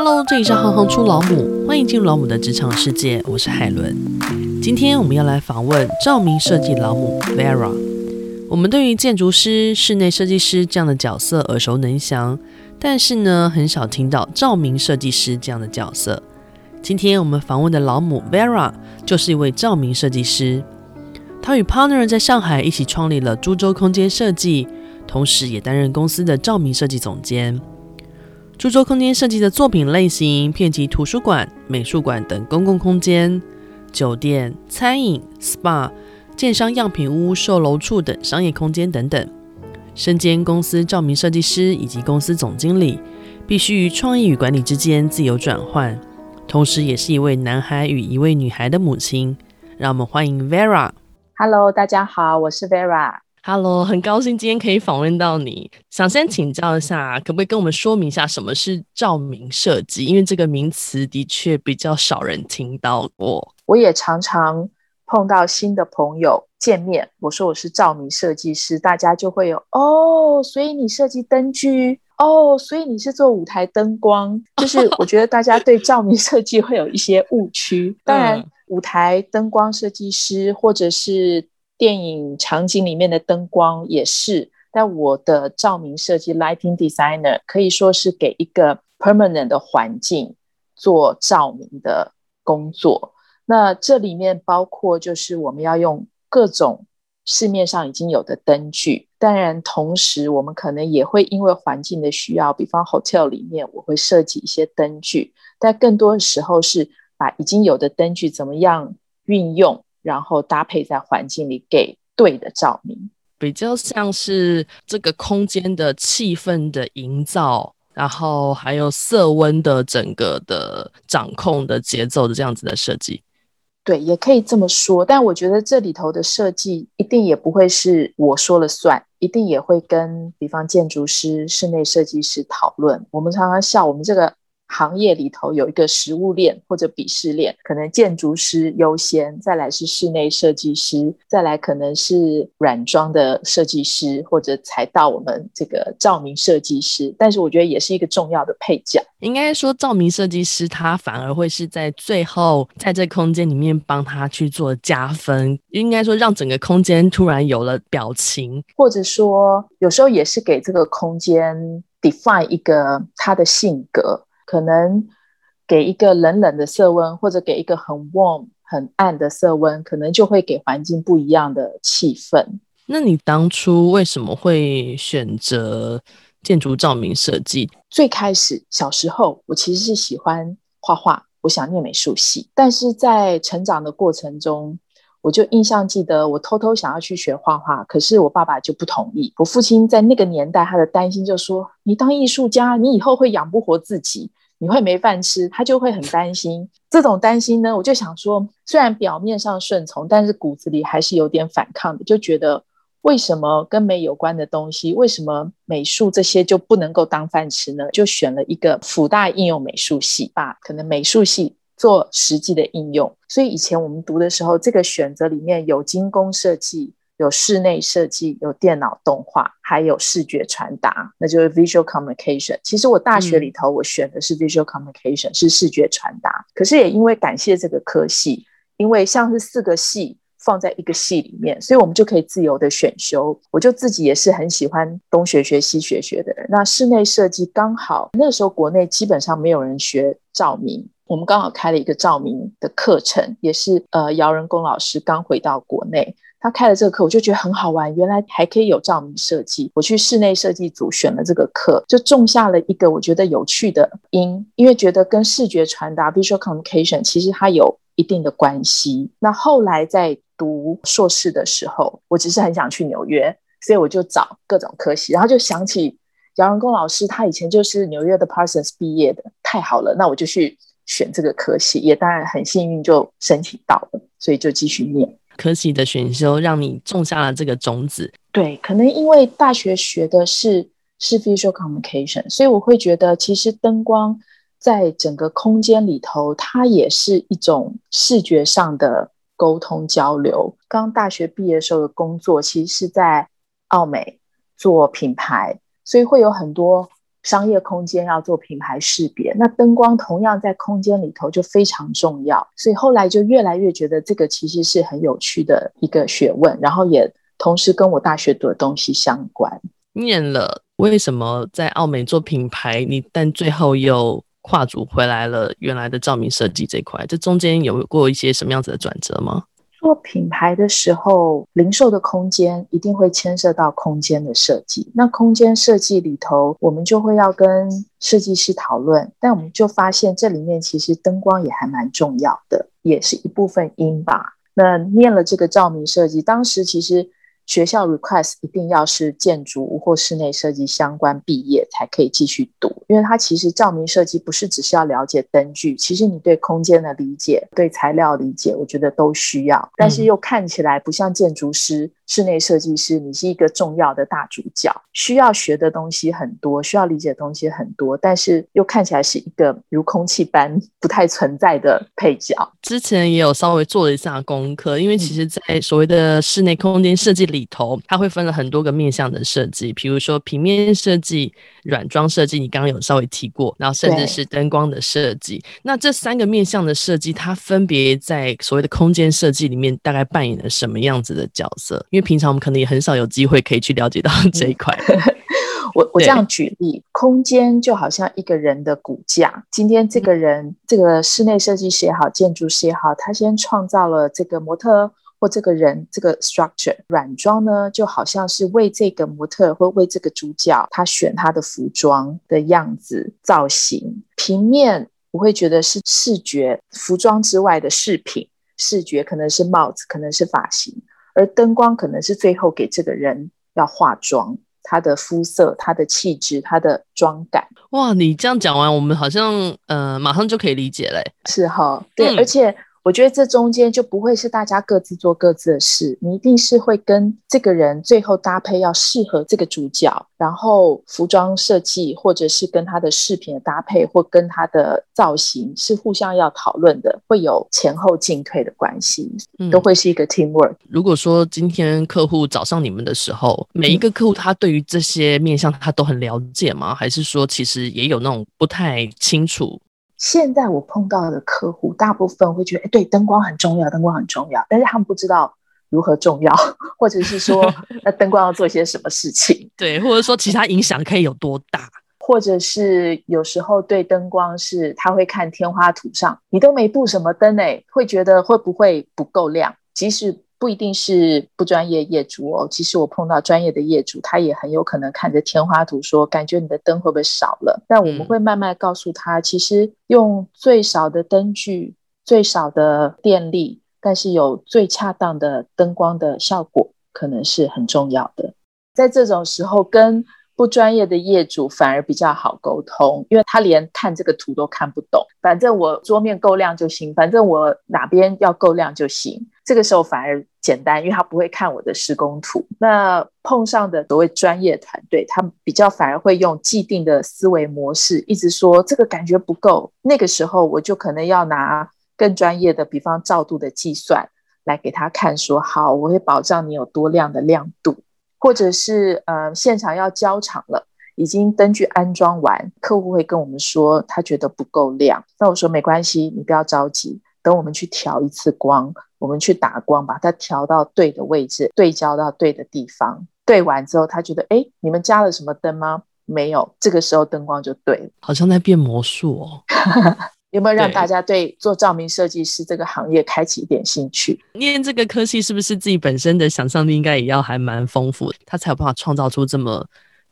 Hello，这里是行行出老母，欢迎进入老母的职场世界，我是海伦。今天我们要来访问照明设计老母 Vera。我们对于建筑师、室内设计师这样的角色耳熟能详，但是呢，很少听到照明设计师这样的角色。今天我们访问的老母 Vera 就是一位照明设计师，她与 partner 在上海一起创立了株洲空间设计，同时也担任公司的照明设计总监。株洲空间设计的作品类型遍及图书馆、美术馆等公共空间、酒店、餐饮、SPA、建商样品屋、售楼处等商业空间等等。身兼公司照明设计师以及公司总经理，必须于创意与管理之间自由转换，同时也是一位男孩与一位女孩的母亲。让我们欢迎 Vera。Hello，大家好，我是 Vera。Hello，很高兴今天可以访问到你。想先请教一下，可不可以跟我们说明一下什么是照明设计？因为这个名词的确比较少人听到过。我也常常碰到新的朋友见面，我说我是照明设计师，大家就会有哦，所以你设计灯具哦，所以你是做舞台灯光。就是 我觉得大家对照明设计会有一些误区。当然，舞台灯光设计师或者是。电影场景里面的灯光也是，但我的照明设计 （lighting designer） 可以说是给一个 permanent 的环境做照明的工作。那这里面包括就是我们要用各种市面上已经有的灯具，当然同时我们可能也会因为环境的需要，比方 hotel 里面我会设计一些灯具，但更多的时候是把已经有的灯具怎么样运用。然后搭配在环境里给对的照明，比较像是这个空间的气氛的营造，然后还有色温的整个的掌控的节奏的这样子的设计。对，也可以这么说。但我觉得这里头的设计一定也不会是我说了算，一定也会跟比方建筑师、室内设计师讨论。我们常常笑我们这个。行业里头有一个食物链或者鄙视链，可能建筑师优先，再来是室内设计师，再来可能是软装的设计师，或者才到我们这个照明设计师。但是我觉得也是一个重要的配角。应该说，照明设计师他反而会是在最后，在这空间里面帮他去做加分。应该说，让整个空间突然有了表情，或者说有时候也是给这个空间 define 一个他的性格。可能给一个冷冷的色温，或者给一个很 warm、很暗的色温，可能就会给环境不一样的气氛。那你当初为什么会选择建筑照明设计？最开始小时候，我其实是喜欢画画，我想念美术系，但是在成长的过程中，我就印象记得，我偷偷想要去学画画，可是我爸爸就不同意。我父亲在那个年代，他的担心就说：“你当艺术家，你以后会养不活自己，你会没饭吃。”他就会很担心。这种担心呢，我就想说，虽然表面上顺从，但是骨子里还是有点反抗的，就觉得为什么跟美有关的东西，为什么美术这些就不能够当饭吃呢？就选了一个辅大应用美术系吧，可能美术系。做实际的应用，所以以前我们读的时候，这个选择里面有精工设计、有室内设计、有电脑动画，还有视觉传达，那就是 visual communication。其实我大学里头我选的是 visual communication，是视觉传达。可是也因为感谢这个科系，因为像是四个系放在一个系里面，所以我们就可以自由的选修。我就自己也是很喜欢东学学西学学的人。那室内设计刚好那个时候国内基本上没有人学照明。我们刚好开了一个照明的课程，也是呃姚仁工老师刚回到国内，他开了这个课，我就觉得很好玩，原来还可以有照明设计。我去室内设计组选了这个课，就种下了一个我觉得有趣的因，因为觉得跟视觉传达 （visual communication） 其实它有一定的关系。那后来在读硕士的时候，我只是很想去纽约，所以我就找各种科系，然后就想起姚仁工老师，他以前就是纽约的 Parsons 毕业的，太好了，那我就去。选这个科系也当然很幸运，就申请到了，所以就继续念。科系的选修让你种下了这个种子。对，可能因为大学学的是是 visual communication，所以我会觉得其实灯光在整个空间里头，它也是一种视觉上的沟通交流。刚大学毕业时候的工作，其实是在奥美做品牌，所以会有很多。商业空间要做品牌识别，那灯光同样在空间里头就非常重要。所以后来就越来越觉得这个其实是很有趣的一个学问，然后也同时跟我大学读的东西相关。念了为什么在奥美做品牌，你但最后又跨组回来了原来的照明设计这块，这中间有过一些什么样子的转折吗？做品牌的时候，零售的空间一定会牵涉到空间的设计。那空间设计里头，我们就会要跟设计师讨论。但我们就发现，这里面其实灯光也还蛮重要的，也是一部分因吧。那念了这个照明设计，当时其实。学校 request 一定要是建筑或室内设计相关毕业才可以继续读，因为它其实照明设计不是只是要了解灯具，其实你对空间的理解、对材料理解，我觉得都需要。但是又看起来不像建筑师。室内设计师，你是一个重要的大主角，需要学的东西很多，需要理解的东西很多，但是又看起来是一个如空气般不太存在的配角。之前也有稍微做了一下功课，因为其实，在所谓的室内空间设计里头，它会分了很多个面向的设计，比如说平面设计、软装设计，你刚刚有稍微提过，然后甚至是灯光的设计。那这三个面向的设计，它分别在所谓的空间设计里面，大概扮演了什么样子的角色？因为平常我们可能也很少有机会可以去了解到这一块。我我这样举例，空间就好像一个人的骨架。今天这个人，这个室内设计师也好，建筑师也好，他先创造了这个模特或这个人这个 structure。软装呢，就好像是为这个模特或为这个主角，他选他的服装的样子造型。平面我会觉得是视觉，服装之外的饰品，视觉可能是帽子，可能是发型。而灯光可能是最后给这个人要化妆，他的肤色、他的气质、他的妆感。哇，你这样讲完，我们好像呃马上就可以理解嘞。是哈，对，嗯、而且。我觉得这中间就不会是大家各自做各自的事，你一定是会跟这个人最后搭配要适合这个主角，然后服装设计或者是跟他的饰品的搭配或跟他的造型是互相要讨论的，会有前后进退的关系，都会是一个 teamwork。嗯，如果说今天客户找上你们的时候，每一个客户他对于这些面向他都很了解吗？还是说其实也有那种不太清楚？现在我碰到的客户，大部分会觉得，哎，对，灯光很重要，灯光很重要，但是他们不知道如何重要，或者是说，那灯光要做些什么事情，对，或者说其他影响可以有多大，或者是有时候对灯光是，他会看天花图上，你都没布什么灯诶，会觉得会不会不够亮，即使。不一定是不专业业主哦，其实我碰到专业的业主，他也很有可能看着天花图说，感觉你的灯会不会少了？但我们会慢慢告诉他，其实用最少的灯具、最少的电力，但是有最恰当的灯光的效果，可能是很重要的。在这种时候，跟不专业的业主反而比较好沟通，因为他连看这个图都看不懂。反正我桌面够亮就行，反正我哪边要够亮就行。这个时候反而简单，因为他不会看我的施工图。那碰上的所谓专业团队，他比较反而会用既定的思维模式，一直说这个感觉不够。那个时候我就可能要拿更专业的，比方照度的计算来给他看，说好，我会保障你有多亮的亮度。或者是呃，现场要交场了，已经灯具安装完，客户会跟我们说他觉得不够亮。那我说没关系，你不要着急，等我们去调一次光，我们去打光，把它调到对的位置，对焦到对的地方。对完之后，他觉得哎，你们加了什么灯吗？没有，这个时候灯光就对了，好像在变魔术哦。有没有让大家对做照明设计师这个行业开启一点兴趣？念这个科系是不是自己本身的想象力应该也要还蛮丰富的，他才有办法创造出这么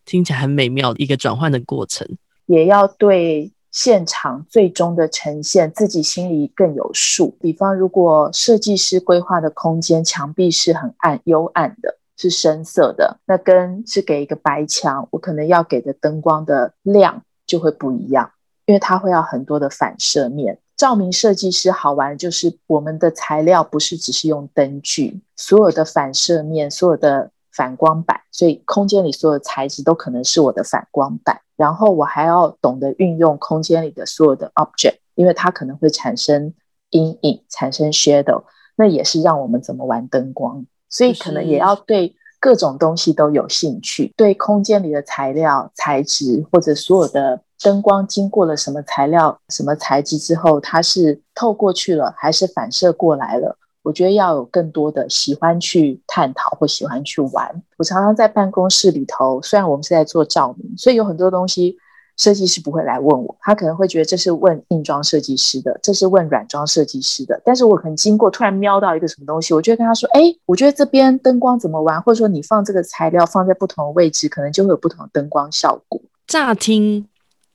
听起来很美妙的一个转换的过程？也要对现场最终的呈现自己心里更有数。比方，如果设计师规划的空间墙壁是很暗、幽暗的，是深色的，那跟是给一个白墙，我可能要给的灯光的亮就会不一样。因为它会要很多的反射面，照明设计师好玩就是我们的材料不是只是用灯具，所有的反射面，所有的反光板，所以空间里所有的材质都可能是我的反光板。然后我还要懂得运用空间里的所有的 object，因为它可能会产生阴影，产生 shadow，那也是让我们怎么玩灯光，所以可能也要对。各种东西都有兴趣，对空间里的材料、材质或者所有的灯光经过了什么材料、什么材质之后，它是透过去了还是反射过来了？我觉得要有更多的喜欢去探讨或喜欢去玩。我常常在办公室里头，虽然我们是在做照明，所以有很多东西。设计师不会来问我，他可能会觉得这是问硬装设计师的，这是问软装设计师的。但是我可能经过，突然瞄到一个什么东西，我就会跟他说：“哎，我觉得这边灯光怎么玩？或者说你放这个材料放在不同的位置，可能就会有不同的灯光效果。”乍听，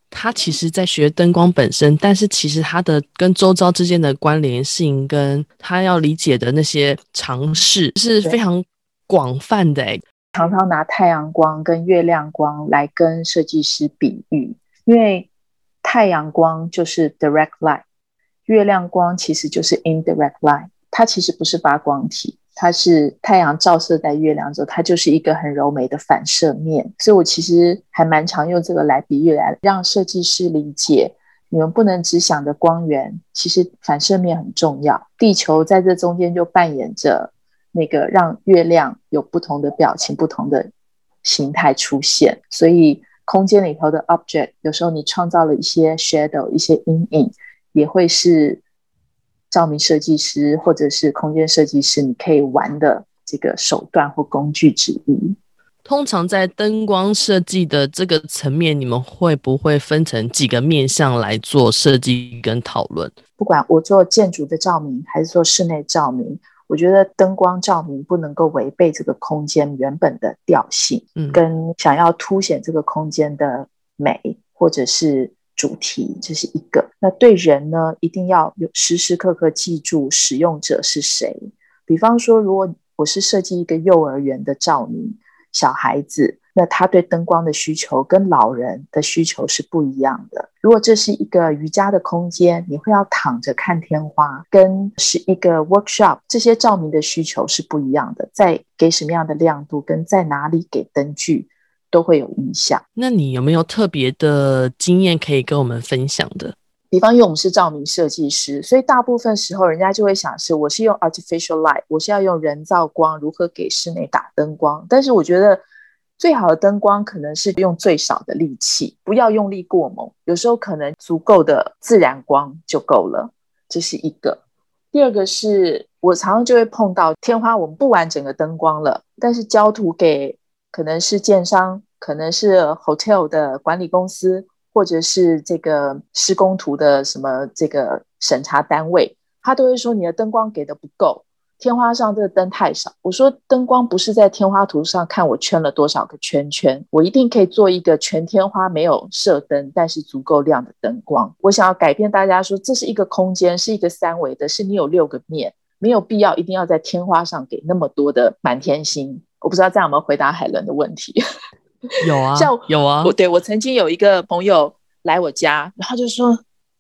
他其实在学灯光本身，但是其实他的跟周遭之间的关联性，跟他要理解的那些尝试是非常广泛的。常常拿太阳光跟月亮光来跟设计师比喻，因为太阳光就是 direct light，月亮光其实就是 indirect light。它其实不是发光体，它是太阳照射在月亮之后，它就是一个很柔美的反射面。所以我其实还蛮常用这个来比喻，来让设计师理解，你们不能只想着光源，其实反射面很重要。地球在这中间就扮演着。那个让月亮有不同的表情、不同的形态出现，所以空间里头的 object 有时候你创造了一些 shadow、一些阴影，也会是照明设计师或者是空间设计师你可以玩的这个手段或工具之一。通常在灯光设计的这个层面，你们会不会分成几个面向来做设计跟讨论？不管我做建筑的照明还是做室内照明。我觉得灯光照明不能够违背这个空间原本的调性，嗯，跟想要凸显这个空间的美或者是主题，这是一个。那对人呢，一定要有时时刻刻记住使用者是谁。比方说，如果我是设计一个幼儿园的照明，小孩子。那他对灯光的需求跟老人的需求是不一样的。如果这是一个瑜伽的空间，你会要躺着看天花，跟是一个 workshop，这些照明的需求是不一样的。在给什么样的亮度，跟在哪里给灯具，都会有影响。那你有没有特别的经验可以跟我们分享的？比方，因为我们是照明设计师，所以大部分时候人家就会想是，我是用 artificial light，我是要用人造光，如何给室内打灯光？但是我觉得。最好的灯光可能是用最少的力气，不要用力过猛。有时候可能足够的自然光就够了，这是一个。第二个是我常常就会碰到天花，我们不玩整个灯光了，但是交图给可能是建商，可能是 hotel 的管理公司，或者是这个施工图的什么这个审查单位，他都会说你的灯光给的不够。天花上这个灯太少，我说灯光不是在天花图上看我圈了多少个圈圈，我一定可以做一个全天花没有射灯，但是足够亮的灯光。我想要改变大家说，这是一个空间，是一个三维的，是你有六个面，没有必要一定要在天花上给那么多的满天星。我不知道这样有没有回答海伦的问题？有啊，像有啊，我对我曾经有一个朋友来我家，然后就说：“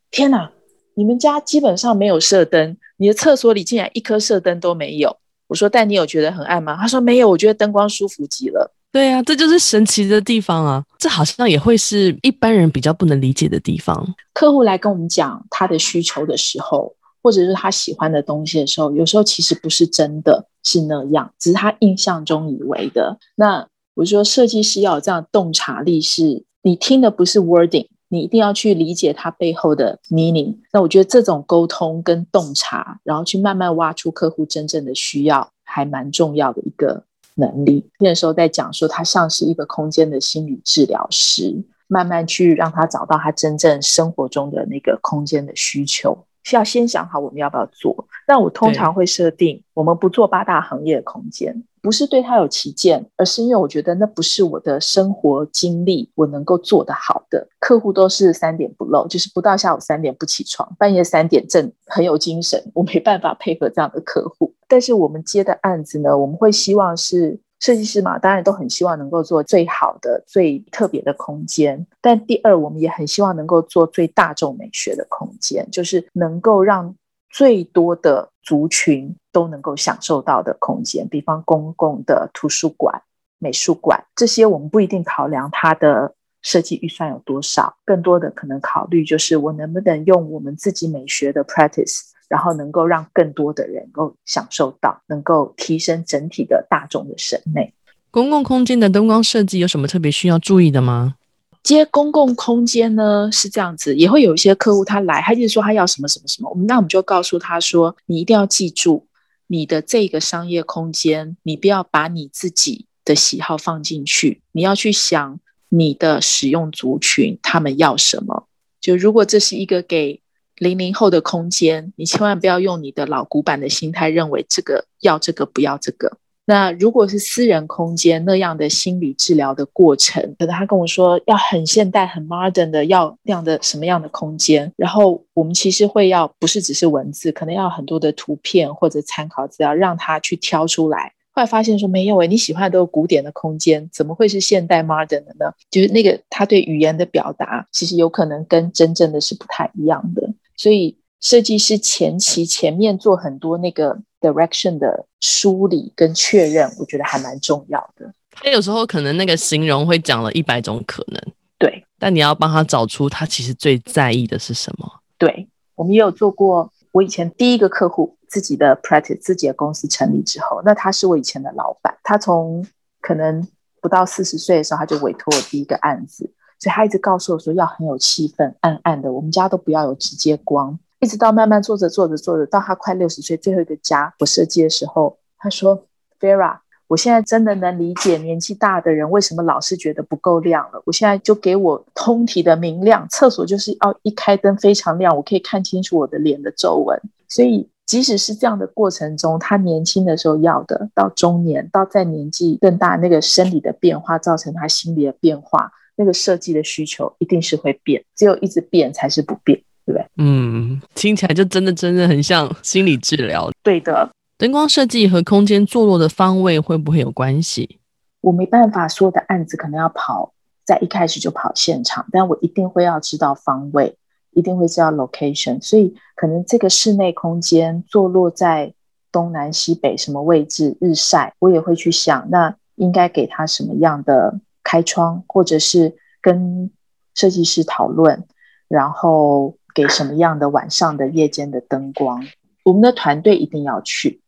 天哪！”你们家基本上没有射灯，你的厕所里竟然一颗射灯都没有。我说，但你有觉得很暗吗？他说没有，我觉得灯光舒服极了。对啊，这就是神奇的地方啊！这好像也会是一般人比较不能理解的地方。客户来跟我们讲他的需求的时候，或者是他喜欢的东西的时候，有时候其实不是真的是那样，只是他印象中以为的。那我说，设计师要有这样洞察力，是你听的不是 wording。你一定要去理解它背后的 meaning。那我觉得这种沟通跟洞察，然后去慢慢挖出客户真正的需要，还蛮重要的一个能力。那时候在讲说，他像是一个空间的心理治疗师，慢慢去让他找到他真正生活中的那个空间的需求。需要先想好我们要不要做。那我通常会设定，我们不做八大行业的空间。不是对他有歧见，而是因为我觉得那不是我的生活经历，我能够做得好的。客户都是三点不漏，就是不到下午三点不起床，半夜三点正很有精神。我没办法配合这样的客户，但是我们接的案子呢，我们会希望是设计师嘛，当然都很希望能够做最好的、最特别的空间。但第二，我们也很希望能够做最大众美学的空间，就是能够让最多的族群都能够享受到的空间，比方公共的图书馆、美术馆这些，我们不一定考量它的设计预算有多少，更多的可能考虑就是我能不能用我们自己美学的 practice，然后能够让更多的人能够享受到，能够提升整体的大众的审美。公共空间的灯光设计有什么特别需要注意的吗？接公共空间呢是这样子，也会有一些客户他来，他就说他要什么什么什么，我们那我们就告诉他说，你一定要记住你的这个商业空间，你不要把你自己的喜好放进去，你要去想你的使用族群他们要什么。就如果这是一个给零零后的空间，你千万不要用你的老古板的心态认为这个要这个不要这个。那如果是私人空间那样的心理治疗的过程，可能他跟我说要很现代、很 modern 的，要那样的什么样的空间，然后我们其实会要不是只是文字，可能要很多的图片或者参考资料，让他去挑出来。后来发现说没有诶，你喜欢的都是古典的空间，怎么会是现代 modern 的呢？就是那个他对语言的表达，其实有可能跟真正的是不太一样的。所以设计师前期前面做很多那个。direction 的梳理跟确认，我觉得还蛮重要的。他有时候可能那个形容会讲了一百种可能，对，但你要帮他找出他其实最在意的是什么。对，我们也有做过。我以前第一个客户自己的 practice 自己的公司成立之后，那他是我以前的老板，他从可能不到四十岁的时候，他就委托我第一个案子，所以他一直告诉我说要很有气氛，暗暗的，我们家都不要有直接光。一直到慢慢做着做着做着，到他快六十岁最后一个家我设计的时候，他说：“Vera，我现在真的能理解年纪大的人为什么老是觉得不够亮了。我现在就给我通体的明亮，厕所就是要一开灯非常亮，我可以看清楚我的脸的皱纹。所以即使是这样的过程中，他年轻的时候要的，到中年，到在年纪更大，那个生理的变化造成他心理的变化，那个设计的需求一定是会变，只有一直变才是不变。”对不对？嗯，听起来就真的真的很像心理治疗。对的，灯光设计和空间坐落的方位会不会有关系？我没办法，所有的案子可能要跑在一开始就跑现场，但我一定会要知道方位，一定会知道 location。所以可能这个室内空间坐落在东南西北什么位置，日晒，我也会去想，那应该给他什么样的开窗，或者是跟设计师讨论，然后。给什么样的晚上的夜间的灯光？我们的团队一定要去，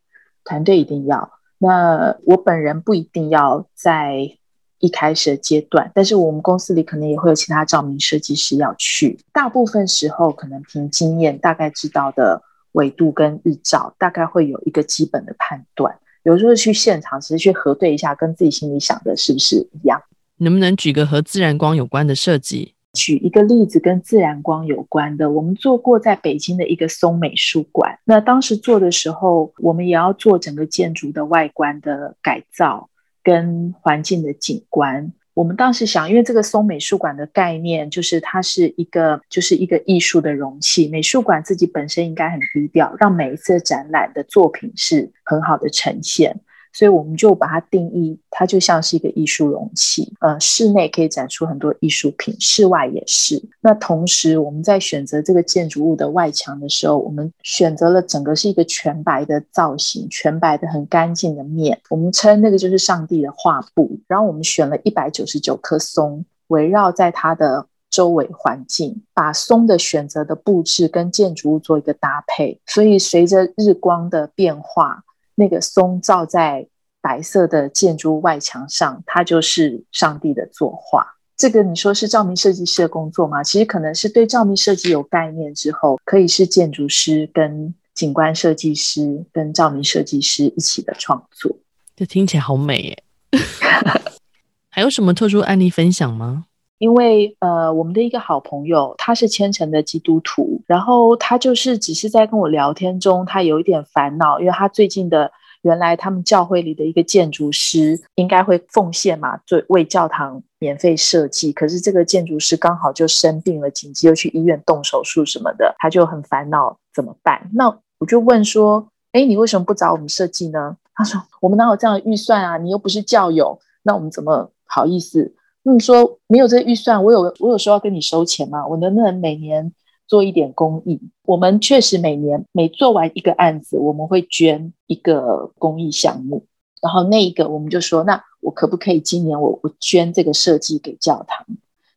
团队一定要。那我本人不一定要在一开始的阶段，但是我们公司里可能也会有其他照明设计师要去。大部分时候可能凭经验，大概知道的纬度跟日照，大概会有一个基本的判断。有时候去现场，其实去核对一下，跟自己心里想的是不是一样？能不能举个和自然光有关的设计？举一个例子，跟自然光有关的，我们做过在北京的一个松美术馆。那当时做的时候，我们也要做整个建筑的外观的改造跟环境的景观。我们当时想，因为这个松美术馆的概念就是它是一个就是一个艺术的容器，美术馆自己本身应该很低调，让每一次展览的作品是很好的呈现。所以我们就把它定义，它就像是一个艺术容器。呃，室内可以展出很多艺术品，室外也是。那同时，我们在选择这个建筑物的外墙的时候，我们选择了整个是一个全白的造型，全白的很干净的面。我们称那个就是上帝的画布。然后我们选了一百九十九棵松，围绕在它的周围环境，把松的选择的布置跟建筑物做一个搭配。所以随着日光的变化。那个松照在白色的建筑外墙上，它就是上帝的作画。这个你说是照明设计师的工作吗？其实可能是对照明设计有概念之后，可以是建筑师、跟景观设计师、跟照明设计师一起的创作。这听起来好美耶！还有什么特殊案例分享吗？因为呃，我们的一个好朋友，他是虔诚的基督徒，然后他就是只是在跟我聊天中，他有一点烦恼，因为他最近的原来他们教会里的一个建筑师应该会奉献嘛，做为教堂免费设计，可是这个建筑师刚好就生病了，紧急又去医院动手术什么的，他就很烦恼怎么办？那我就问说，哎，你为什么不找我们设计呢？他说，我们哪有这样的预算啊？你又不是教友，那我们怎么好意思？你说没有这个预算，我有我有说要跟你收钱吗？我能不能每年做一点公益？我们确实每年每做完一个案子，我们会捐一个公益项目。然后那一个我们就说，那我可不可以今年我我捐这个设计给教堂？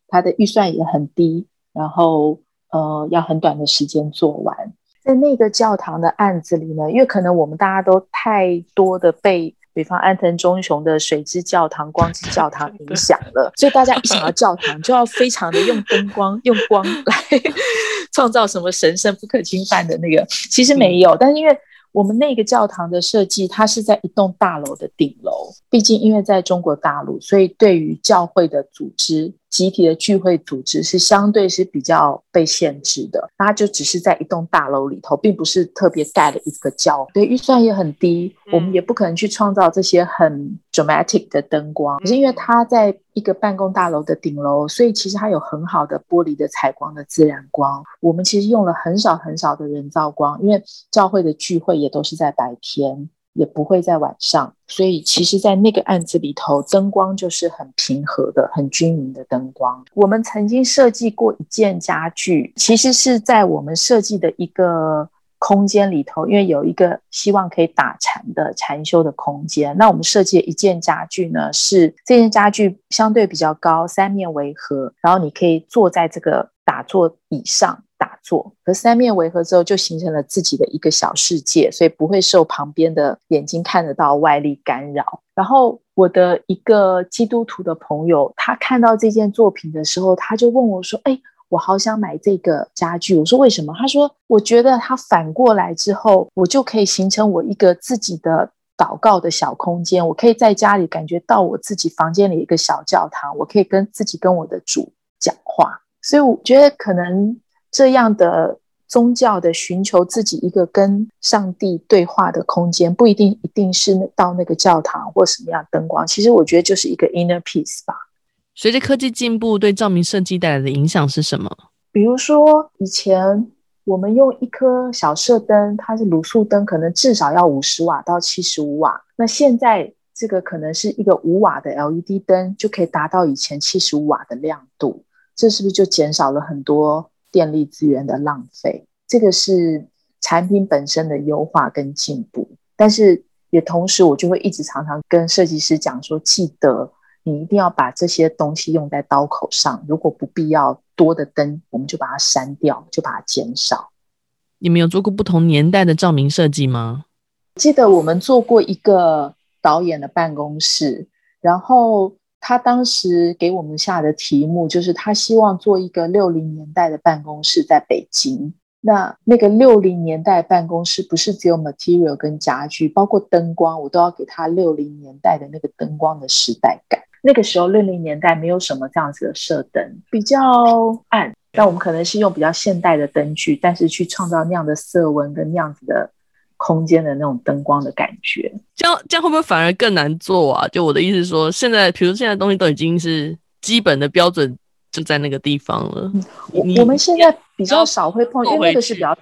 它的预算也很低，然后呃要很短的时间做完。在那个教堂的案子里呢，因为可能我们大家都太多的被。比方安藤忠雄的水之教堂、光之教堂 影响了，所以大家一想到教堂，就要非常的用灯光、用光来 创造什么神圣不可侵犯的那个。其实没有，但是因为。我们那个教堂的设计，它是在一栋大楼的顶楼。毕竟，因为在中国大陆，所以对于教会的组织、集体的聚会组织是相对是比较被限制的。它就只是在一栋大楼里头，并不是特别盖了一个教会。对，预算也很低，我们也不可能去创造这些很 dramatic 的灯光。可是因为它在一个办公大楼的顶楼，所以其实它有很好的玻璃的采光的自然光。我们其实用了很少很少的人造光，因为教会的聚会也都是在白天。也不会在晚上，所以其实，在那个案子里头，灯光就是很平和的、很均匀的灯光。我们曾经设计过一件家具，其实是在我们设计的一个空间里头，因为有一个希望可以打禅的禅修的空间。那我们设计的一件家具呢，是这件家具相对比较高，三面围合，然后你可以坐在这个坐椅上。打坐和三面围合之后，就形成了自己的一个小世界，所以不会受旁边的眼睛看得到外力干扰。然后我的一个基督徒的朋友，他看到这件作品的时候，他就问我说：“哎，我好想买这个家具。”我说：“为什么？”他说：“我觉得它反过来之后，我就可以形成我一个自己的祷告的小空间。我可以在家里感觉到我自己房间里一个小教堂，我可以跟自己跟我的主讲话。所以我觉得可能。”这样的宗教的寻求自己一个跟上帝对话的空间，不一定一定是到那个教堂或什么样灯光。其实我觉得就是一个 inner peace 吧。随着科技进步，对照明设计带来的影响是什么？比如说，以前我们用一颗小射灯，它是卤素灯，可能至少要五十瓦到七十五瓦。那现在这个可能是一个五瓦的 LED 灯，就可以达到以前七十五瓦的亮度。这是不是就减少了很多？电力资源的浪费，这个是产品本身的优化跟进步，但是也同时，我就会一直常常跟设计师讲说，记得你一定要把这些东西用在刀口上。如果不必要多的灯，我们就把它删掉，就把它减少。你们有做过不同年代的照明设计吗？记得我们做过一个导演的办公室，然后。他当时给我们下的题目就是，他希望做一个六零年代的办公室，在北京。那那个六零年代办公室不是只有 material 跟家具，包括灯光，我都要给他六零年代的那个灯光的时代感。那个时候六零年代没有什么这样子的射灯，比较暗。那我们可能是用比较现代的灯具，但是去创造那样的色温跟那样子的。空间的那种灯光的感觉，这样这样会不会反而更难做啊？就我的意思说，现在比如现在东西都已经是基本的标准，就在那个地方了。我我们现在比较少会碰，因为那个是比较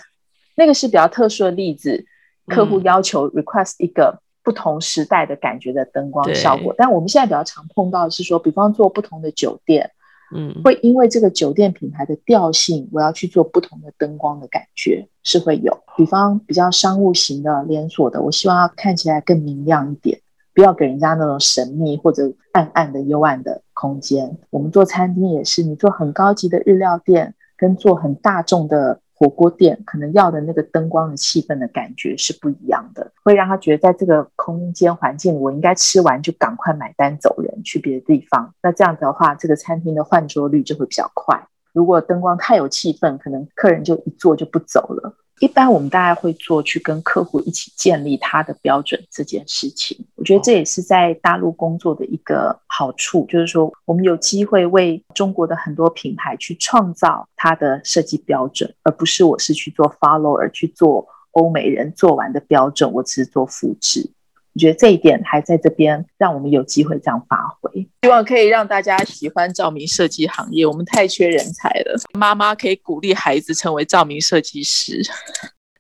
那个是比较特殊的例子，客户要求 request 一个不同时代的感觉的灯光效果。但我们现在比较常碰到的是说，比方做不同的酒店。嗯，会因为这个酒店品牌的调性，我要去做不同的灯光的感觉是会有。比方比较商务型的连锁的，我希望要看起来更明亮一点，不要给人家那种神秘或者暗暗的幽暗的空间。我们做餐厅也是，你做很高级的日料店，跟做很大众的。火锅店可能要的那个灯光的气氛的感觉是不一样的，会让他觉得在这个空间环境，我应该吃完就赶快买单走人，去别的地方。那这样子的话，这个餐厅的换桌率就会比较快。如果灯光太有气氛，可能客人就一坐就不走了。一般我们大概会做去跟客户一起建立他的标准这件事情，我觉得这也是在大陆工作的一个好处，就是说我们有机会为中国的很多品牌去创造它的设计标准，而不是我是去做 follower 去做欧美人做完的标准，我只是做复制。我觉得这一点还在这边，让我们有机会这样发挥。希望可以让大家喜欢照明设计行业，我们太缺人才了。妈妈可以鼓励孩子成为照明设计师，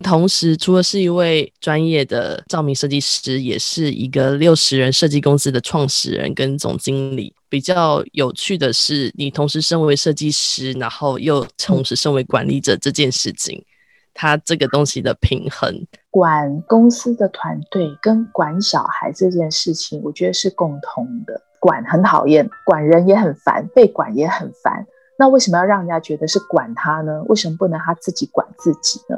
同时除了是一位专业的照明设计师，也是一个六十人设计公司的创始人跟总经理。比较有趣的是，你同时身为设计师，然后又同时身为管理者这件事情。嗯他这个东西的平衡，管公司的团队跟管小孩这件事情，我觉得是共通的。管很讨厌，管人也很烦，被管也很烦。那为什么要让人家觉得是管他呢？为什么不能他自己管自己呢？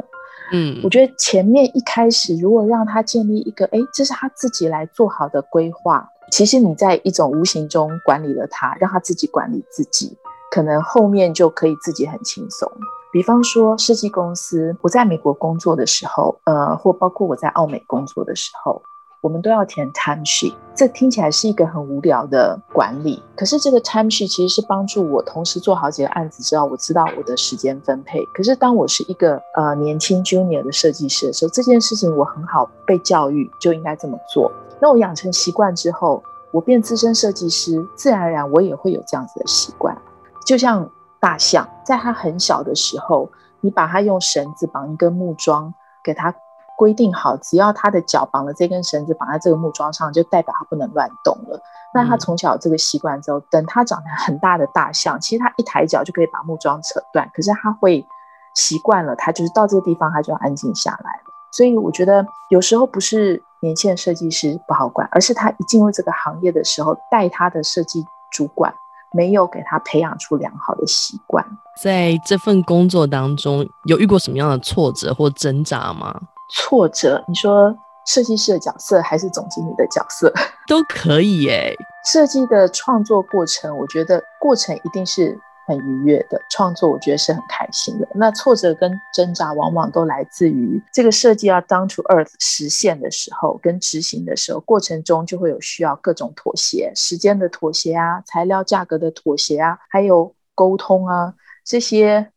嗯，我觉得前面一开始如果让他建立一个，哎，这是他自己来做好的规划，其实你在一种无形中管理了他，让他自己管理自己，可能后面就可以自己很轻松。比方说设计公司，我在美国工作的时候，呃，或包括我在澳美工作的时候。我们都要填 time sheet，这听起来是一个很无聊的管理。可是这个 time sheet 其实是帮助我同时做好几个案子，之后我知道我的时间分配。可是当我是一个呃年轻 junior 的设计师的时候，这件事情我很好被教育就应该这么做。那我养成习惯之后，我变资深设计师，自然而然我也会有这样子的习惯。就像大象，在它很小的时候，你把它用绳子绑一根木桩给它。规定好，只要他的脚绑了这根绳子，绑在这个木桩上，就代表他不能乱动了。那他从小有这个习惯之后，等他长成很大的大象，其实他一抬脚就可以把木桩扯断。可是他会习惯了，他就是到这个地方，他就要安静下来。所以我觉得有时候不是年轻的设计师不好管，而是他一进入这个行业的时候，带他的设计主管没有给他培养出良好的习惯。在这份工作当中，有遇过什么样的挫折或挣扎吗？挫折，你说设计师的角色还是总经理的角色都可以耶。设计的创作过程，我觉得过程一定是很愉悦的，创作我觉得是很开心的。那挫折跟挣扎往往都来自于这个设计要 down to earth 实现的时候，跟执行的时候，过程中就会有需要各种妥协，时间的妥协啊，材料价格的妥协啊，还有沟通啊这些。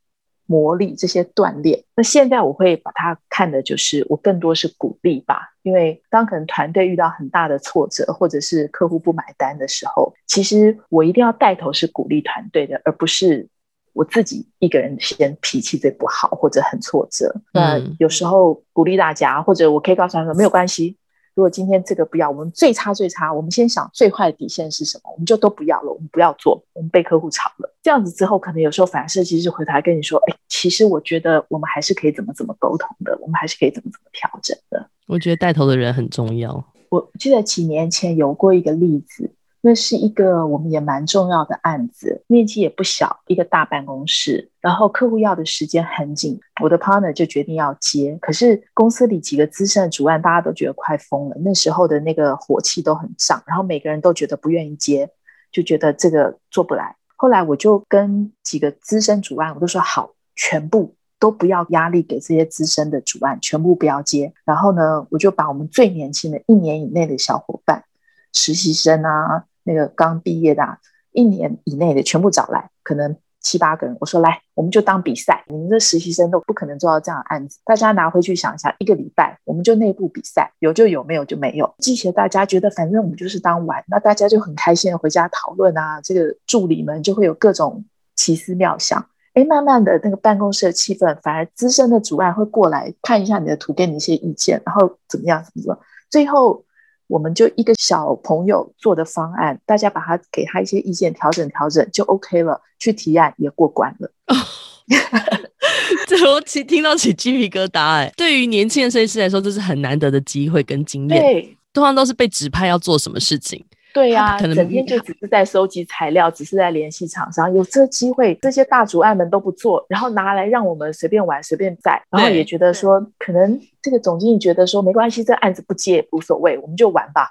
磨砺这些锻炼，那现在我会把它看的就是我更多是鼓励吧，因为当可能团队遇到很大的挫折，或者是客户不买单的时候，其实我一定要带头是鼓励团队的，而不是我自己一个人先脾气最不好或者很挫折。那有时候鼓励大家，或者我可以告诉他们没有关系。如果今天这个不要，我们最差最差，我们先想最坏的底线是什么，我们就都不要了，我们不要做，我们被客户炒了。这样子之后，可能有时候反而设计师回头来跟你说，哎，其实我觉得我们还是可以怎么怎么沟通的，我们还是可以怎么怎么调整的。我觉得带头的人很重要。我记得几年前有过一个例子。那是一个我们也蛮重要的案子，面积也不小，一个大办公室。然后客户要的时间很紧，我的 partner 就决定要接。可是公司里几个资深的主案，大家都觉得快疯了，那时候的那个火气都很胀，然后每个人都觉得不愿意接，就觉得这个做不来。后来我就跟几个资深主案，我都说好，全部都不要压力给这些资深的主案，全部不要接。然后呢，我就把我们最年轻的一年以内的小伙伴、实习生啊。那个刚毕业的，一年以内的全部找来，可能七八个人。我说来，我们就当比赛，你们这实习生都不可能做到这样的案子，大家拿回去想一下，一个礼拜我们就内部比赛，有就有，没有就没有。记起大家觉得反正我们就是当玩，那大家就很开心的回家讨论啊。这个助理们就会有各种奇思妙想，哎，慢慢的那个办公室的气氛，反而资深的主案会过来看一下你的图，给你一些意见，然后怎么样怎么做，最后。我们就一个小朋友做的方案，大家把他给他一些意见，调整调整就 OK 了，去提案也过关了。这我起听到起鸡皮疙瘩哎！对于年轻的设计师来说，这是很难得的机会跟经验。对，通常都是被指派要做什么事情。对呀、啊，可能整天就只是在收集材料，只是在联系厂商。有这个机会，这些大主案们都不做，然后拿来让我们随便玩、随便载，然后也觉得说，可能这个总经理觉得说没关系，这案子不接也无所谓，我们就玩吧。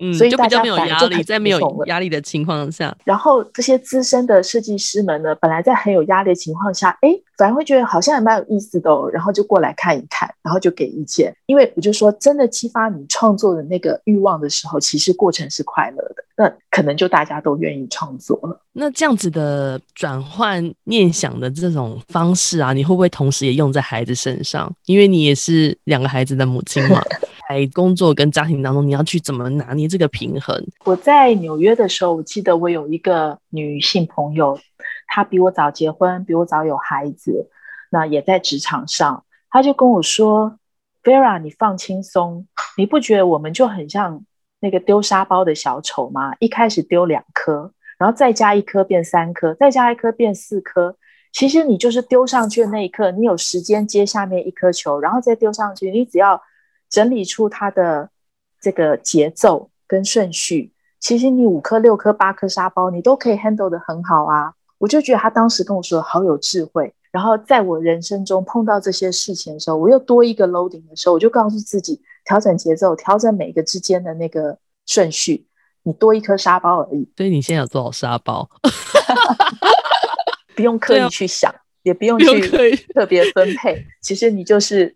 嗯，所以大家没有压力，在没有压力的情况下，然后这些资深的设计师们呢，本来在很有压力的情况下，哎，反而会觉得好像也蛮有意思的哦，然后就过来看一看，然后就给意见。因为我就说，真的激发你创作的那个欲望的时候，其实过程是快乐的，那可能就大家都愿意创作了。那这样子的转换念想的这种方式啊，你会不会同时也用在孩子身上？因为你也是两个孩子的母亲嘛。在工作跟家庭当中，你要去怎么拿捏这个平衡？我在纽约的时候，我记得我有一个女性朋友，他比我早结婚，比我早有孩子，那也在职场上，他就跟我说：“Vera，你放轻松，你不觉得我们就很像那个丢沙包的小丑吗？一开始丢两颗，然后再加一颗变三颗，再加一颗变四颗。其实你就是丢上去的那一刻，你有时间接下面一颗球，然后再丢上去，你只要。”整理出它的这个节奏跟顺序，其实你五颗、六颗、八颗沙包，你都可以 handle 得很好啊！我就觉得他当时跟我说好有智慧，然后在我人生中碰到这些事情的时候，我又多一个 loading 的时候，我就告诉自己调整节奏，调整每个之间的那个顺序。你多一颗沙包而已。所以你现在有多少沙包？不用刻意去想，啊、也不用去特别分配。其实你就是。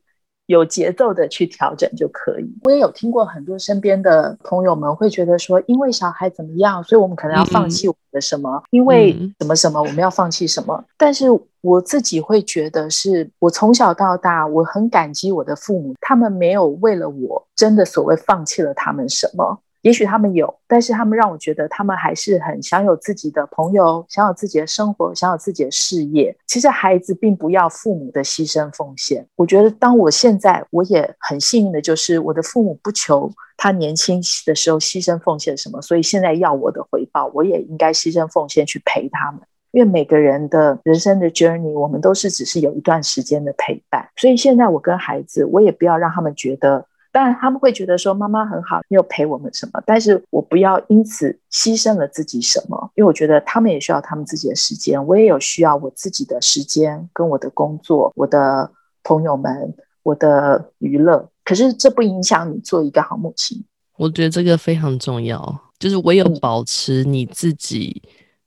有节奏的去调整就可以。我也有听过很多身边的朋友们会觉得说，因为小孩怎么样，所以我们可能要放弃我们的什么？嗯、因为什么什么，我们要放弃什么？但是我自己会觉得是，是我从小到大，我很感激我的父母，他们没有为了我真的所谓放弃了他们什么。也许他们有，但是他们让我觉得他们还是很享有自己的朋友，享有自己的生活，享有自己的事业。其实孩子并不要父母的牺牲奉献。我觉得，当我现在我也很幸运的，就是我的父母不求他年轻的时候牺牲奉献什么，所以现在要我的回报，我也应该牺牲奉献去陪他们。因为每个人的人生的 journey，我们都是只是有一段时间的陪伴，所以现在我跟孩子，我也不要让他们觉得。当然，他们会觉得说妈妈很好，没有陪我们什么。但是我不要因此牺牲了自己什么，因为我觉得他们也需要他们自己的时间，我也有需要我自己的时间，跟我的工作、我的朋友们、我的娱乐。可是这不影响你做一个好母亲。我觉得这个非常重要，就是唯有保持你自己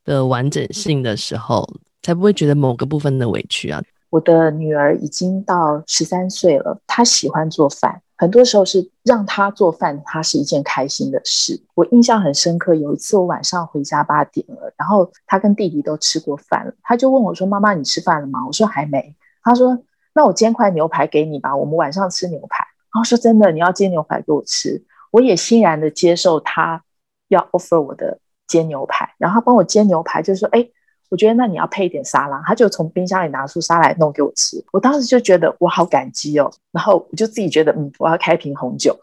的完整性的时候，嗯、才不会觉得某个部分的委屈啊。我的女儿已经到十三岁了，她喜欢做饭。很多时候是让他做饭，他是一件开心的事。我印象很深刻，有一次我晚上回家八点了，然后他跟弟弟都吃过饭了，他就问我说：“妈妈，你吃饭了吗？”我说：“还没。”他说：“那我煎块牛排给你吧，我们晚上吃牛排。”然后说：“真的，你要煎牛排给我吃？”我也欣然的接受他要 offer 我的煎牛排，然后帮我煎牛排，就是说：“哎。”我觉得那你要配一点沙拉，他就从冰箱里拿出沙拉来弄给我吃。我当时就觉得我好感激哦，然后我就自己觉得嗯，我要开瓶红酒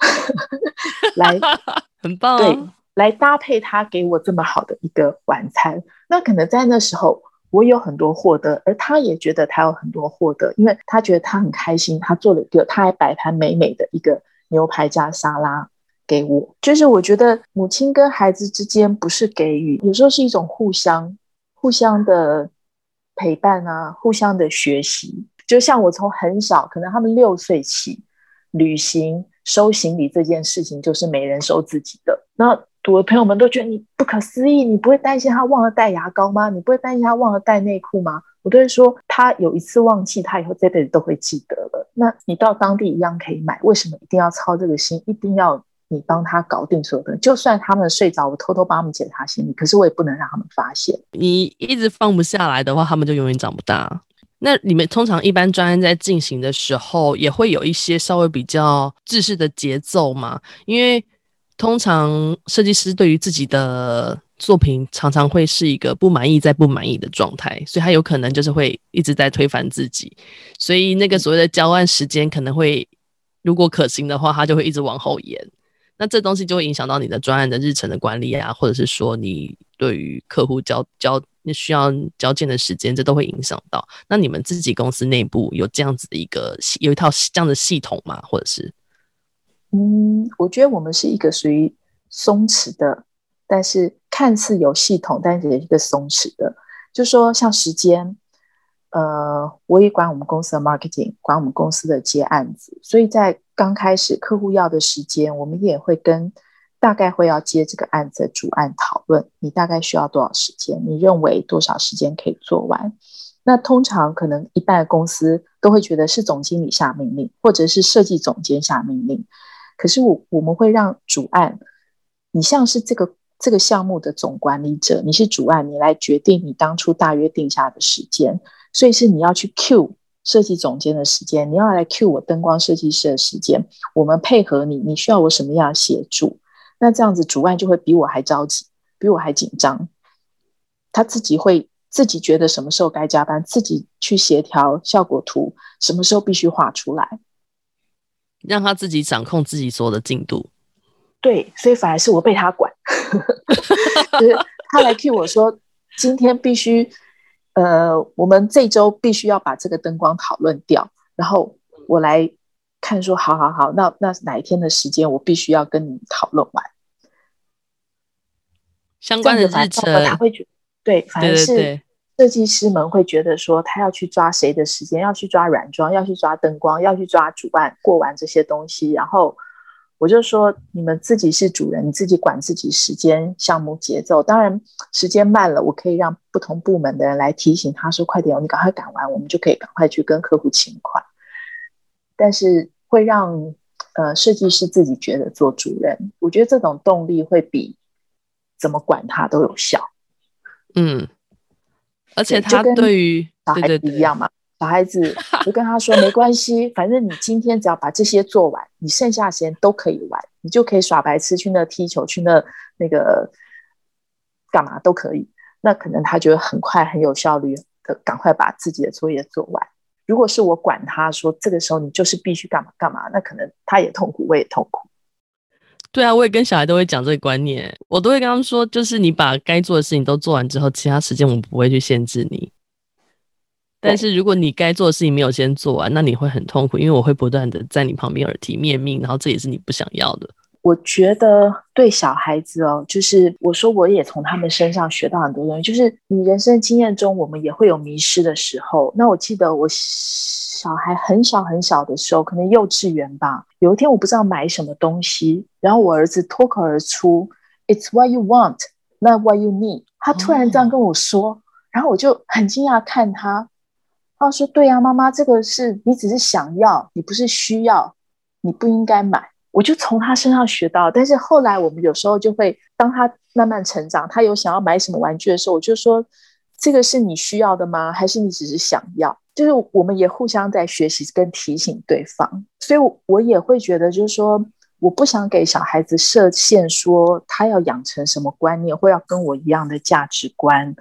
来，很棒，对，来搭配他给我这么好的一个晚餐。那可能在那时候我有很多获得，而他也觉得他有很多获得，因为他觉得他很开心，他做了一个他还摆盘美美的一个牛排加沙拉给我。就是我觉得母亲跟孩子之间不是给予，有时候是一种互相。互相的陪伴啊，互相的学习，就像我从很小，可能他们六岁起，旅行收行李这件事情就是每人收自己的。那我的朋友们都觉得你不可思议，你不会担心他忘了带牙膏吗？你不会担心他忘了带内裤吗？我都会说，他有一次忘记，他以后这辈子都会记得了。那你到当地一样可以买，为什么一定要操这个心？一定要？你帮他搞定所有的，就算他们睡着，我偷偷帮他们检查行李，可是我也不能让他们发现。你一直放不下来的话，他们就永远长不大。那你们通常一般专案在进行的时候，也会有一些稍微比较制式的节奏嘛？因为通常设计师对于自己的作品常常会是一个不满意再不满意的状态，所以他有可能就是会一直在推翻自己，所以那个所谓的交案时间可能会，如果可行的话，他就会一直往后延。那这东西就会影响到你的专案的日程的管理啊，或者是说你对于客户交交你需要交件的时间，这都会影响到。那你们自己公司内部有这样子的一个有一套这样的系统吗？或者是？嗯，我觉得我们是一个属于松弛的，但是看似有系统，但是也是一个松弛的。就说像时间，呃，我也管我们公司的 marketing，管我们公司的接案子，所以在。刚开始客户要的时间，我们也会跟大概会要接这个案子的主案讨论，你大概需要多少时间？你认为多少时间可以做完？那通常可能一半的公司都会觉得是总经理下命令，或者是设计总监下命令。可是我我们会让主案，你像是这个这个项目的总管理者，你是主案，你来决定你当初大约定下的时间，所以是你要去 Q。设计总监的时间，你要来 cue 我灯光设计师的时间，我们配合你，你需要我什么样的协助？那这样子主案就会比我还着急，比我还紧张。他自己会自己觉得什么时候该加班，自己去协调效果图，什么时候必须画出来，让他自己掌控自己所有的进度。对，所以反而是我被他管，就是他来 cue 我说今天必须。呃，我们这周必须要把这个灯光讨论掉，然后我来看说，好好好，那那哪一天的时间我必须要跟你讨论完相关的日程，他会觉得对，反正是设计师们会觉得说，他要去抓谁的时间，要去抓软装，要去抓灯光，要去抓主办过完这些东西。然后我就说，你们自己是主人，你自己管自己时间、项目节奏。当然，时间慢了，我可以让不同部门的人来提醒他说：“快点，你赶快赶完，我们就可以赶快去跟客户请款。”但是会让呃设计师自己觉得做主人，我觉得这种动力会比怎么管他都有效。嗯。而且他对于小孩子一样嘛，小孩子就跟他说没关系，反正你今天只要把这些做完，你剩下时间都可以玩，你就可以耍白痴去那踢球，去那那个干嘛都可以。那可能他觉得很快很有效率的赶快把自己的作业做完。如果是我管他说这个时候你就是必须干嘛干嘛，那可能他也痛苦，我也痛苦。对啊，我也跟小孩都会讲这个观念，我都会跟他们说，就是你把该做的事情都做完之后，其他时间我们不会去限制你。但是如果你该做的事情没有先做完，那你会很痛苦，因为我会不断的在你旁边耳提面命，然后这也是你不想要的。我觉得对小孩子哦，就是我说我也从他们身上学到很多东西，就是你人生经验中，我们也会有迷失的时候。那我记得我。小孩很小很小的时候，可能幼稚园吧。有一天我不知道买什么东西，然后我儿子脱口而出：“It's what you want, not what you need。”他突然这样跟我说，哦、然后我就很惊讶看他。他说：“对呀、啊，妈妈，这个是你只是想要，你不是需要，你不应该买。”我就从他身上学到。但是后来我们有时候就会，当他慢慢成长，他有想要买什么玩具的时候，我就说：“这个是你需要的吗？还是你只是想要？”就是我们也互相在学习跟提醒对方，所以我也会觉得，就是说，我不想给小孩子设限，说他要养成什么观念，或要跟我一样的价值观。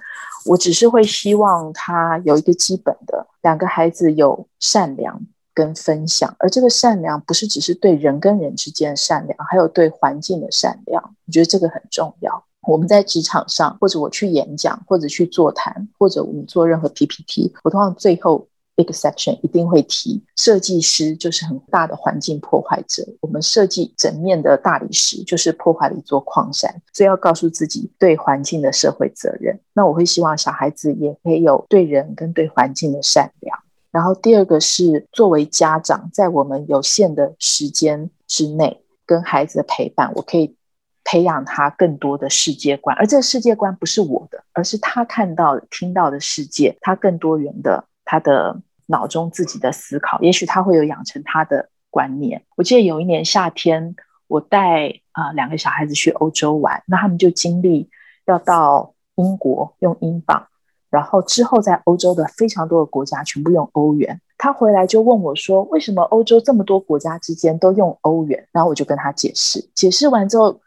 我只是会希望他有一个基本的，两个孩子有善良跟分享，而这个善良不是只是对人跟人之间的善良，还有对环境的善良。我觉得这个很重要。我们在职场上，或者我去演讲，或者去座谈，或者我们做任何 PPT，我通常最后一个 section 一定会提，设计师就是很大的环境破坏者。我们设计整面的大理石，就是破坏了一座矿山，所以要告诉自己对环境的社会责任。那我会希望小孩子也可以有对人跟对环境的善良。然后第二个是作为家长，在我们有限的时间之内，跟孩子的陪伴，我可以。培养他更多的世界观，而这个世界观不是我的，而是他看到、听到的世界，他更多元的，他的脑中自己的思考，也许他会有养成他的观念。我记得有一年夏天，我带啊、两个小孩子去欧洲玩，那他们就经历要到英国用英镑，然后之后在欧洲的非常多的国家全部用欧元。他回来就问我说：“为什么欧洲这么多国家之间都用欧元？”然后我就跟他解释，解释完之后。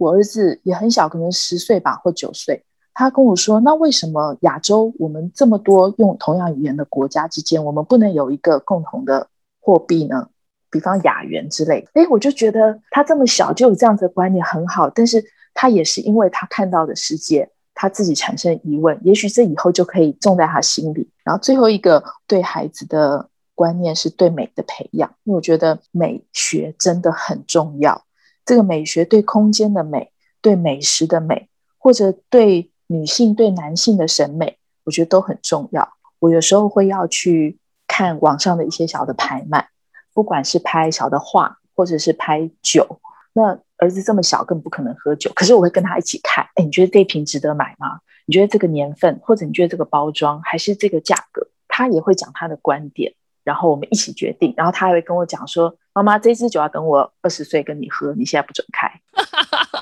我儿子也很小，可能十岁吧，或九岁。他跟我说：“那为什么亚洲我们这么多用同样语言的国家之间，我们不能有一个共同的货币呢？比方亚元之类。”诶，我就觉得他这么小就有这样子的观念很好。但是他也是因为他看到的世界，他自己产生疑问，也许这以后就可以种在他心里。然后最后一个对孩子的观念是对美的培养，因为我觉得美学真的很重要。这个美学对空间的美，对美食的美，或者对女性、对男性的审美，我觉得都很重要。我有时候会要去看网上的一些小的拍卖，不管是拍小的画，或者是拍酒。那儿子这么小，更不可能喝酒，可是我会跟他一起看。哎，你觉得这瓶值得买吗？你觉得这个年份，或者你觉得这个包装，还是这个价格？他也会讲他的观点。然后我们一起决定，然后他还会跟我讲说：“妈妈，这支酒要等我二十岁跟你喝，你现在不准开。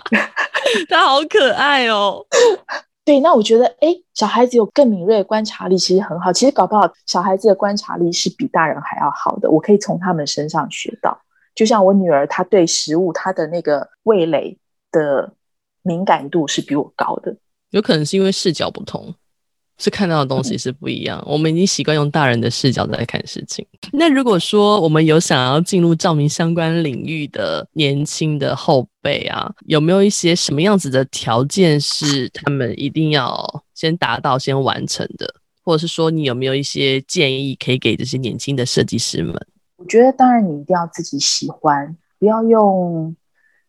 ”他好可爱哦。对，那我觉得，哎，小孩子有更敏锐的观察力，其实很好。其实搞不好，小孩子的观察力是比大人还要好的。我可以从他们身上学到。就像我女儿，她对食物，她的那个味蕾的敏感度是比我高的。有可能是因为视角不同。是看到的东西是不一样，嗯、我们已经习惯用大人的视角在看事情。那如果说我们有想要进入照明相关领域的年轻的后辈啊，有没有一些什么样子的条件是他们一定要先达到、先完成的？或者是说，你有没有一些建议可以给这些年轻的设计师们？我觉得，当然你一定要自己喜欢，不要用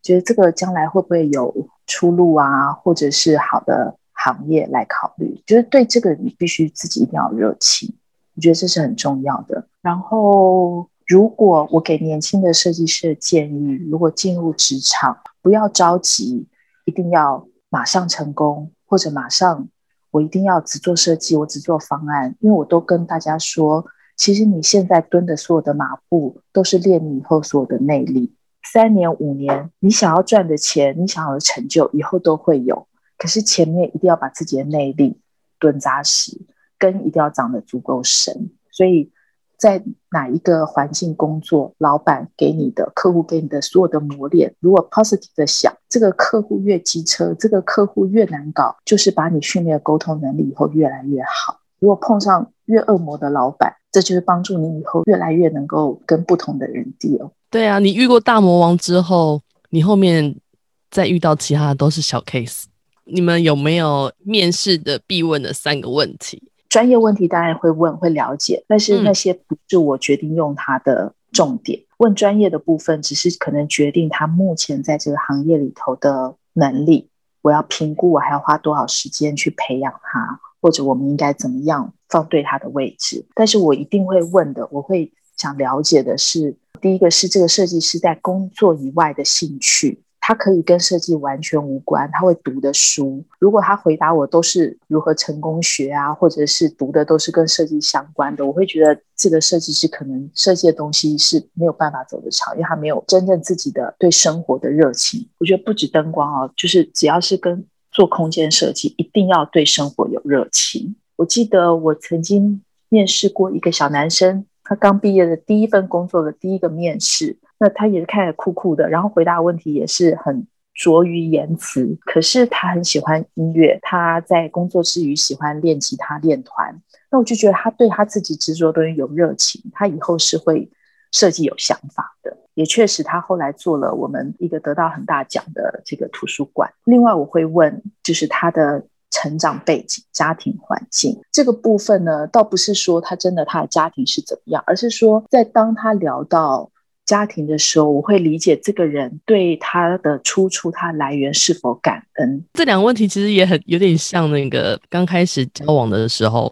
觉得这个将来会不会有出路啊，或者是好的。行业来考虑，就是对这个你必须自己一定要热情，我觉得这是很重要的。然后，如果我给年轻的设计师的建议，如果进入职场，不要着急，一定要马上成功，或者马上我一定要只做设计，我只做方案，因为我都跟大家说，其实你现在蹲的所有的马步，都是练你以后所有的内力。三年五年，你想要赚的钱，你想要的成就，以后都会有。可是前面一定要把自己的内力蹲扎实，根一定要长得足够深。所以在哪一个环境工作，老板给你的、客户给你的所有的磨练，如果 positive 的想，这个客户越机车，这个客户越难搞，就是把你训练的沟通能力以后越来越好。如果碰上越恶魔的老板，这就是帮助你以后越来越能够跟不同的人 deal。对啊，你遇过大魔王之后，你后面再遇到其他的都是小 case。你们有没有面试的必问的三个问题？专业问题当然会问，会了解，但是那些不是我决定用它的重点。嗯、问专业的部分，只是可能决定他目前在这个行业里头的能力。我要评估，我还要花多少时间去培养他，或者我们应该怎么样放对他的位置。但是我一定会问的，我会想了解的是，第一个是这个设计师在工作以外的兴趣。他可以跟设计完全无关，他会读的书。如果他回答我都是如何成功学啊，或者是读的都是跟设计相关的，我会觉得这个设计师可能设计的东西是没有办法走得长，因为他没有真正自己的对生活的热情。我觉得不止灯光哦，就是只要是跟做空间设计，一定要对生活有热情。我记得我曾经面试过一个小男生，他刚毕业的第一份工作的第一个面试。那他也是看着酷酷的，然后回答问题也是很拙于言辞。可是他很喜欢音乐，他在工作之余喜欢练吉他、练团。那我就觉得他对他自己执着的东西有热情，他以后是会设计有想法的。也确实，他后来做了我们一个得到很大奖的这个图书馆。另外，我会问，就是他的成长背景、家庭环境这个部分呢，倒不是说他真的他的家庭是怎么样，而是说在当他聊到。家庭的时候，我会理解这个人对他的出处、他来源是否感恩。这两个问题其实也很有点像那个刚开始交往的时候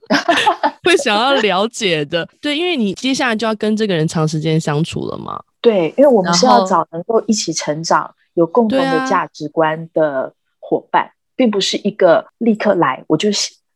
会想要了解的。对，因为你接下来就要跟这个人长时间相处了嘛。对，因为我们是要找能够一起成长、有共同的价值观的伙伴，啊、并不是一个立刻来我就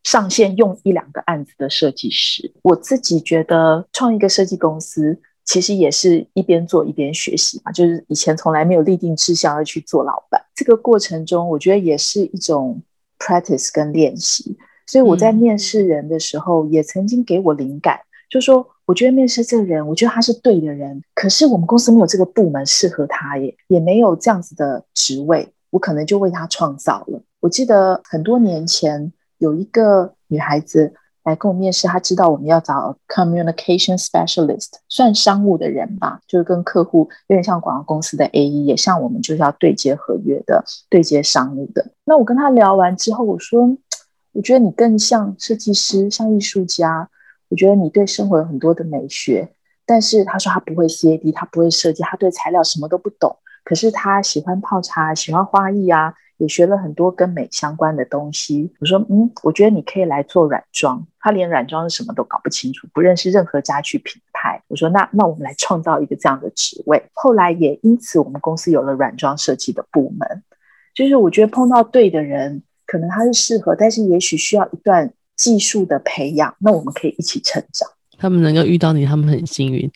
上线用一两个案子的设计师。我自己觉得创一个设计公司。其实也是一边做一边学习嘛，就是以前从来没有立定志向要去做老板。这个过程中，我觉得也是一种 practice 跟练习。所以我在面试人的时候，也曾经给我灵感，就说，我觉得面试这个人，我觉得他是对的人，可是我们公司没有这个部门适合他耶，也没有这样子的职位，我可能就为他创造了。我记得很多年前有一个女孩子。来跟我面试，他知道我们要找 communication specialist，算商务的人吧，就是跟客户有点像广告公司的 AE，也像我们就是要对接合约的、对接商务的。那我跟他聊完之后，我说，我觉得你更像设计师，像艺术家。我觉得你对生活有很多的美学，但是他说他不会 CAD，他不会设计，他对材料什么都不懂，可是他喜欢泡茶，喜欢花艺啊。也学了很多跟美相关的东西。我说，嗯，我觉得你可以来做软装。他连软装是什么都搞不清楚，不认识任何家具品牌。我说，那那我们来创造一个这样的职位。后来也因此，我们公司有了软装设计的部门。就是我觉得碰到对的人，可能他是适合，但是也许需要一段技术的培养。那我们可以一起成长。他们能够遇到你，他们很幸运。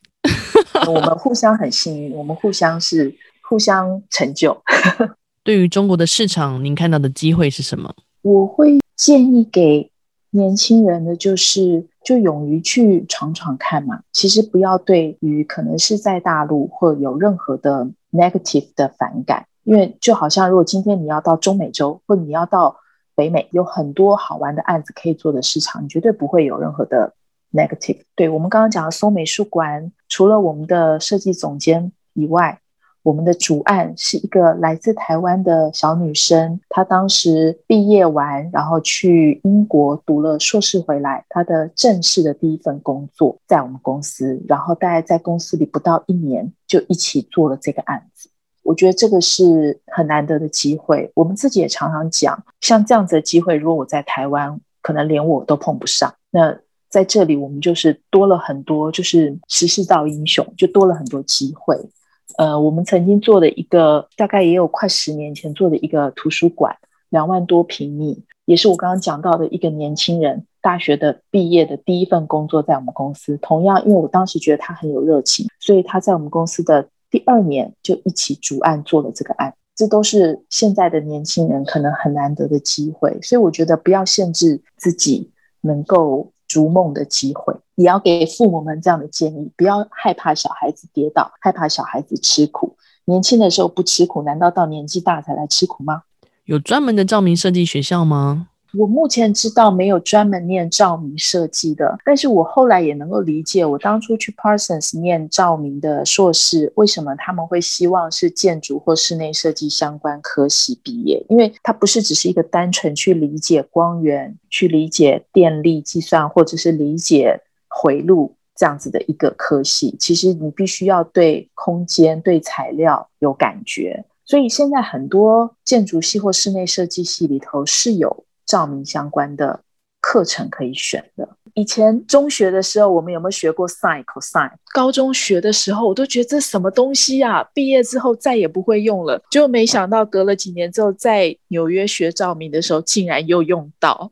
我们互相很幸运，我们互相是互相成就。对于中国的市场，您看到的机会是什么？我会建议给年轻人的就是，就勇于去闯闯看嘛。其实不要对于可能是在大陆或有任何的 negative 的反感，因为就好像如果今天你要到中美洲，或你要到北美，有很多好玩的案子可以做的市场，你绝对不会有任何的 negative。对，我们刚刚讲的松美术馆，除了我们的设计总监以外。我们的主案是一个来自台湾的小女生，她当时毕业完，然后去英国读了硕士回来，她的正式的第一份工作在我们公司，然后大概在公司里不到一年就一起做了这个案子。我觉得这个是很难得的机会。我们自己也常常讲，像这样子的机会，如果我在台湾，可能连我都碰不上。那在这里，我们就是多了很多，就是时势造英雄，就多了很多机会。呃，我们曾经做的一个，大概也有快十年前做的一个图书馆，两万多平米，也是我刚刚讲到的一个年轻人大学的毕业的第一份工作，在我们公司。同样，因为我当时觉得他很有热情，所以他在我们公司的。第二年就一起主案做了这个案，这都是现在的年轻人可能很难得的机会，所以我觉得不要限制自己能够逐梦的机会，也要给父母们这样的建议，不要害怕小孩子跌倒，害怕小孩子吃苦，年轻的时候不吃苦，难道到年纪大才来吃苦吗？有专门的照明设计学校吗？我目前知道没有专门念照明设计的，但是我后来也能够理解，我当初去 Parsons 念照明的硕士，为什么他们会希望是建筑或室内设计相关科系毕业？因为它不是只是一个单纯去理解光源、去理解电力计算，或者是理解回路这样子的一个科系，其实你必须要对空间、对材料有感觉。所以现在很多建筑系或室内设计系里头是有。照明相关的课程可以选的。以前中学的时候，我们有没有学过 sin、cosine？高中学的时候，我都觉得这什么东西啊？毕业之后再也不会用了。就没想到隔了几年之后，在纽约学照明的时候，竟然又用到。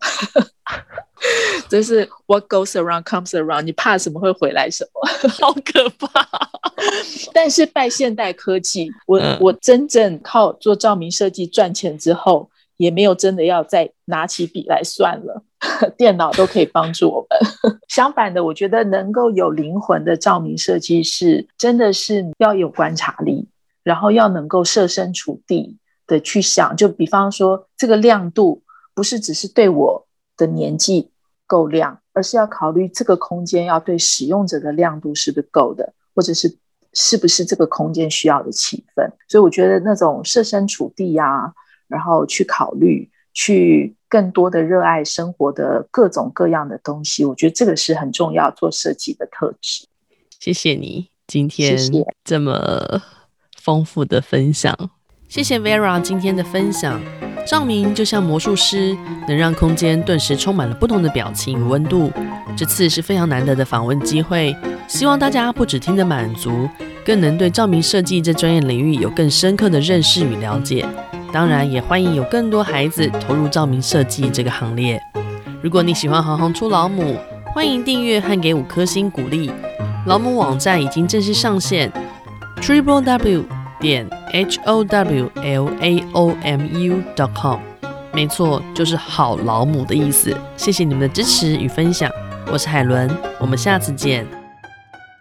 这是 what goes around comes around。你怕什么会回来什么？好可怕！但是拜现代科技，我我真正靠做照明设计赚钱之后。也没有真的要再拿起笔来算了，电脑都可以帮助我们。相反的，我觉得能够有灵魂的照明设计师，真的是要有观察力，然后要能够设身处地的去想。就比方说，这个亮度不是只是对我的年纪够亮，而是要考虑这个空间要对使用者的亮度是不是够的，或者是是不是这个空间需要的气氛。所以我觉得那种设身处地呀、啊。然后去考虑，去更多的热爱生活的各种各样的东西，我觉得这个是很重要做设计的特质。谢谢你今天这么丰富的分享，谢谢 Vera 今天的分享。照明就像魔术师，能让空间顿时充满了不同的表情与温度。这次是非常难得的访问机会，希望大家不只听得满足，更能对照明设计这专业领域有更深刻的认识与了解。当然，也欢迎有更多孩子投入照明设计这个行列。如果你喜欢《行行出老母》，欢迎订阅和给五颗星鼓励。老母网站已经正式上线，triple w 点 h o w l a o m u dot com。没错，就是好老母的意思。谢谢你们的支持与分享，我是海伦，我们下次见。